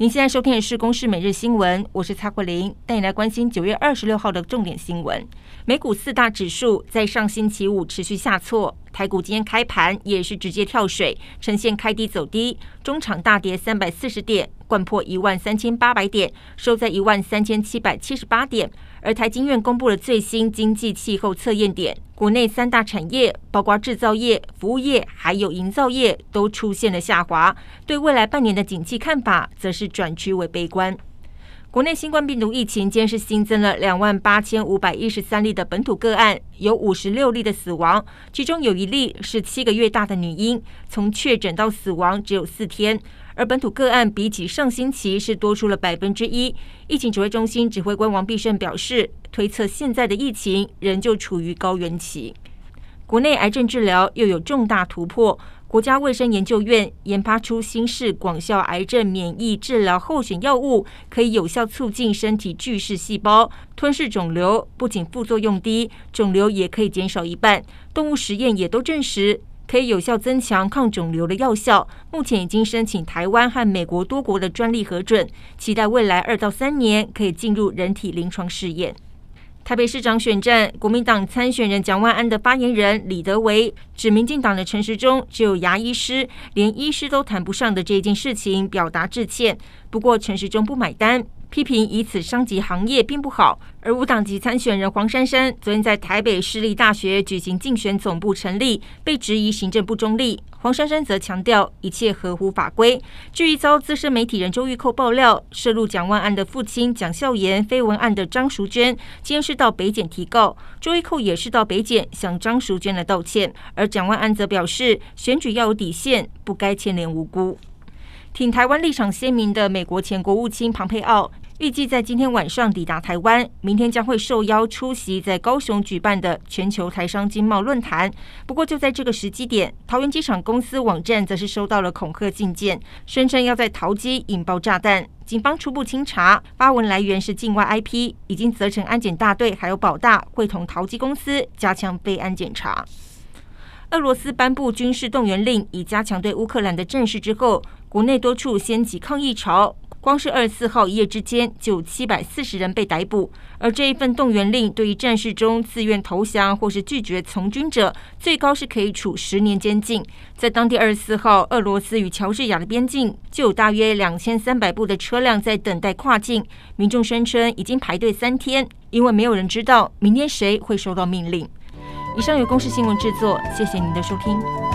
您现在收听的是《公视每日新闻》，我是蔡慧玲，带你来关心九月二十六号的重点新闻。美股四大指数在上星期五持续下挫，台股今天开盘也是直接跳水，呈现开低走低，中场大跌三百四十点，掼破一万三千八百点，收在一万三千七百七十八点。而台经院公布了最新经济气候测验点，国内三大产业，包括制造业、服务业还有营造业，都出现了下滑。对未来半年的景气看法，则是转趋为悲观。国内新冠病毒疫情今天是新增了两万八千五百一十三例的本土个案，有五十六例的死亡，其中有一例是七个月大的女婴，从确诊到死亡只有四天。而本土个案比起上星期是多出了百分之一。疫情指挥中心指挥官王必胜表示，推测现在的疫情仍旧处于高原期。国内癌症治疗又有重大突破，国家卫生研究院研发出新式广效癌症免疫治疗候选药物，可以有效促进身体巨噬细胞吞噬肿瘤，不仅副作用低，肿瘤也可以减少一半。动物实验也都证实。可以有效增强抗肿瘤的药效，目前已经申请台湾和美国多国的专利核准，期待未来二到三年可以进入人体临床试验。台北市长选战，国民党参选人蒋万安的发言人李德维指，民进党的陈时中只有牙医师，连医师都谈不上的这件事情，表达致歉。不过陈时中不买单。批评以此伤及行业并不好，而无党籍参选人黄珊珊昨天在台北市立大学举行竞选总部成立，被质疑行政不中立。黄珊珊则强调一切合乎法规。至于遭资深媒体人周玉蔻爆料涉入蒋万安的父亲蒋孝严绯闻案的张淑娟，今天是到北检提告，周玉蔻也是到北检向张淑娟来道歉，而蒋万安则表示选举要有底线，不该牵连无辜。挺台湾立场鲜明的美国前国务卿庞佩奥，预计在今天晚上抵达台湾，明天将会受邀出席在高雄举办的全球台商经贸论坛。不过，就在这个时机点，桃园机场公司网站则是收到了恐吓信件，声称要在桃机引爆炸弹。警方初步清查，发文来源是境外 IP，已经责成安检大队还有保大会同桃机公司加强备案检查。俄罗斯颁布军事动员令，以加强对乌克兰的战事之后，国内多处掀起抗议潮。光是二十四号一夜之间，就有七百四十人被逮捕。而这一份动员令，对于战事中自愿投降或是拒绝从军者，最高是可以处十年监禁。在当地二十四号，俄罗斯与乔治亚的边境，就有大约两千三百部的车辆在等待跨境。民众声称已经排队三天，因为没有人知道明天谁会收到命令。以上由公视新闻制作，谢谢您的收听。